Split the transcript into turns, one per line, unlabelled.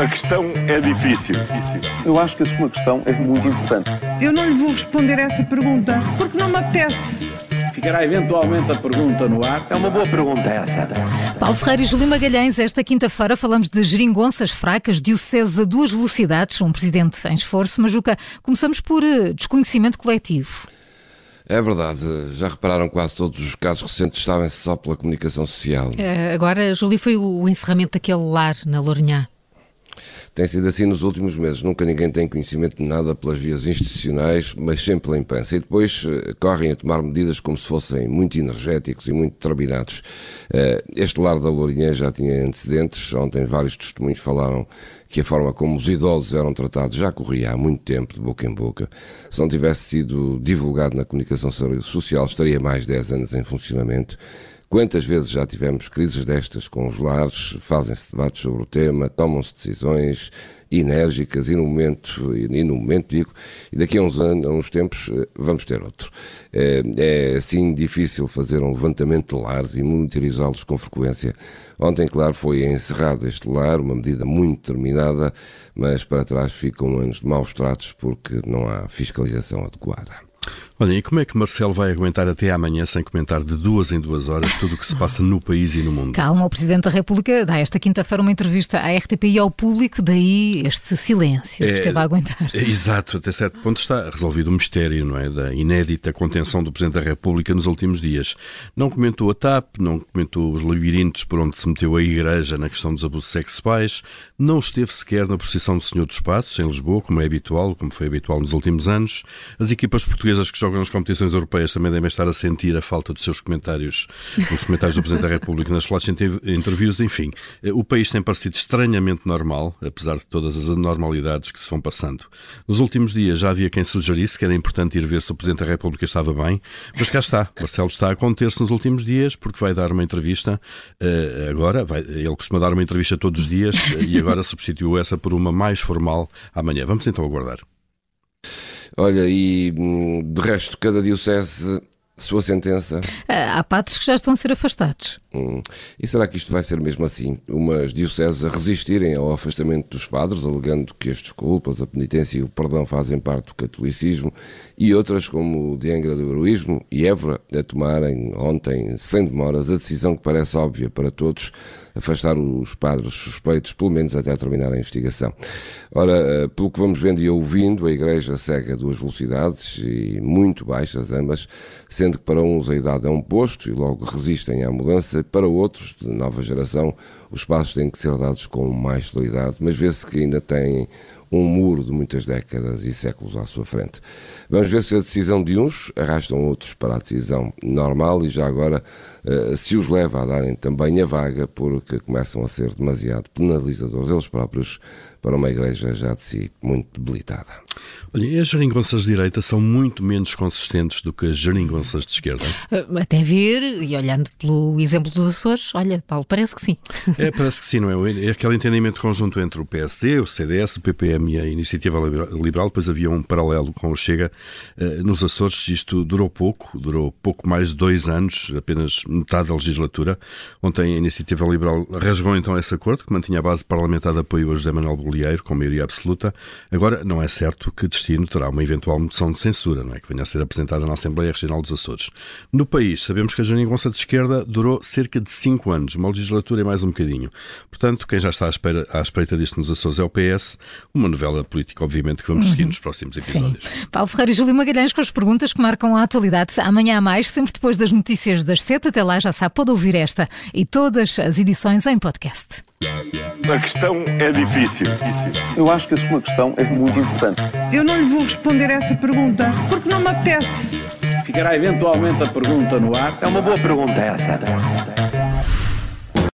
A questão é difícil.
Eu acho que a sua questão é muito importante.
Eu não lhe vou responder essa pergunta porque não me apetece.
Ficará eventualmente a pergunta no ar.
É uma boa pergunta essa.
Paulo Ferreira e Júlio Magalhães, esta quinta-feira falamos de geringonças fracas, diocese a duas velocidades, um presidente em esforço. Majuca, começamos por eh, desconhecimento coletivo.
É verdade, já repararam quase todos os casos recentes sabem-se só pela comunicação social.
Eh, agora, Júlio, foi o encerramento daquele lar na Lourinhã.
Tem sido assim nos últimos meses. Nunca ninguém tem conhecimento de nada pelas vias institucionais, mas sempre pela imprensa. E depois eh, correm a tomar medidas como se fossem muito energéticos e muito determinados. Eh, este lar da Lourinhã já tinha antecedentes. Ontem vários testemunhos falaram que a forma como os idosos eram tratados já corria há muito tempo, de boca em boca. Se não tivesse sido divulgado na comunicação social, estaria mais de 10 anos em funcionamento. Quantas vezes já tivemos crises destas com os lares, fazem-se debates sobre o tema, tomam-se decisões enérgicas e no momento, e no momento digo, e daqui a uns anos, a uns tempos, eh, vamos ter outro. É, é assim difícil fazer um levantamento de lares e monitorizá-los com frequência. Ontem, claro, foi encerrado este lar, uma medida muito determinada, mas para trás ficam anos de maus tratos porque não há fiscalização adequada.
Olha, e como é que Marcelo vai aguentar até amanhã sem comentar de duas em duas horas tudo o que se passa no país e no mundo?
Calma, o Presidente da República dá esta quinta-feira uma entrevista à RTP e ao público, daí este silêncio que é, esteve a aguentar.
É, exato, até certo ponto está resolvido o mistério, não é? Da inédita contenção do Presidente da República nos últimos dias. Não comentou a TAP, não comentou os labirintos por onde se meteu a Igreja na questão dos abusos sexuais, não esteve sequer na procissão do Senhor dos Passos, em Lisboa, como é habitual, como foi habitual nos últimos anos. As equipas portuguesas que jogam nas competições europeias também devem estar a sentir a falta dos seus comentários, dos comentários do Presidente da República nas flash interviews. Enfim, eh, o país tem parecido estranhamente normal, apesar de todas as anormalidades que se vão passando. Nos últimos dias já havia quem sugerisse que era importante ir ver se o Presidente da República estava bem, mas cá está. Marcelo está a conter-se nos últimos dias porque vai dar uma entrevista uh, agora. Vai, ele costuma dar uma entrevista todos os dias uh, e agora substituiu essa por uma mais formal amanhã. Vamos então aguardar.
Olha, e hum, de resto, cada diocese sua sentença.
Há padres que já estão a ser afastados.
Hum. E será que isto vai ser mesmo assim? Umas dioceses a resistirem ao afastamento dos padres, alegando que as desculpas, a penitência e o perdão fazem parte do catolicismo, e outras, como o de Angra do Heroísmo e Évora, a tomarem ontem, sem demoras, a decisão que parece óbvia para todos, afastar os padres suspeitos, pelo menos até terminar a investigação. Ora, eh, pelo que vamos vendo e ouvindo, a Igreja segue a duas velocidades e muito baixas ambas, sendo que para uns a idade é um posto e logo resistem à mudança, para outros, de nova geração, os passos têm que ser dados com mais celeridade, mas vê-se que ainda têm um muro de muitas décadas e séculos à sua frente. Vamos ver se a decisão de uns arrastam outros para a decisão normal e já agora se os leva a darem também a vaga porque começam a ser demasiado penalizadores eles próprios para uma igreja já de si muito debilitada.
Olha, as geringonças de direita são muito menos consistentes do que as geringonças de esquerda?
Eh, até ver, e olhando pelo exemplo dos Açores, olha, Paulo, parece que sim.
É, parece que sim, não é? É aquele entendimento conjunto entre o PSD, o CDS, o PPM e a Iniciativa Liberal, depois havia um paralelo com o Chega. Eh, nos Açores isto durou pouco, durou pouco mais de dois anos, apenas metade da legislatura. Ontem a Iniciativa Liberal rasgou então esse acordo, que mantinha a base parlamentar de apoio a José Manuel Bolieiro, com maioria absoluta. Agora, não é certo que destino terá uma eventual moção de censura, não é? Que venha a ser apresentada na Assembleia Regional dos Açores. No país, sabemos que a geringonça de esquerda durou cerca de cinco anos, uma legislatura e mais um bocadinho. Portanto, quem já está à, espera, à espreita disto nos Açores é o PS, uma novela política, obviamente, que vamos seguir nos próximos episódios.
Sim. Paulo Ferreira e Júlio Magalhães com as perguntas que marcam a atualidade. Amanhã há mais, sempre depois das notícias das sete. Até lá já sabe, pode ouvir esta e todas as edições em podcast.
A questão é difícil.
Eu acho que a sua questão é muito importante.
Eu não lhe vou responder essa pergunta porque não me apetece.
Ficará eventualmente a pergunta no ar.
É uma boa pergunta essa.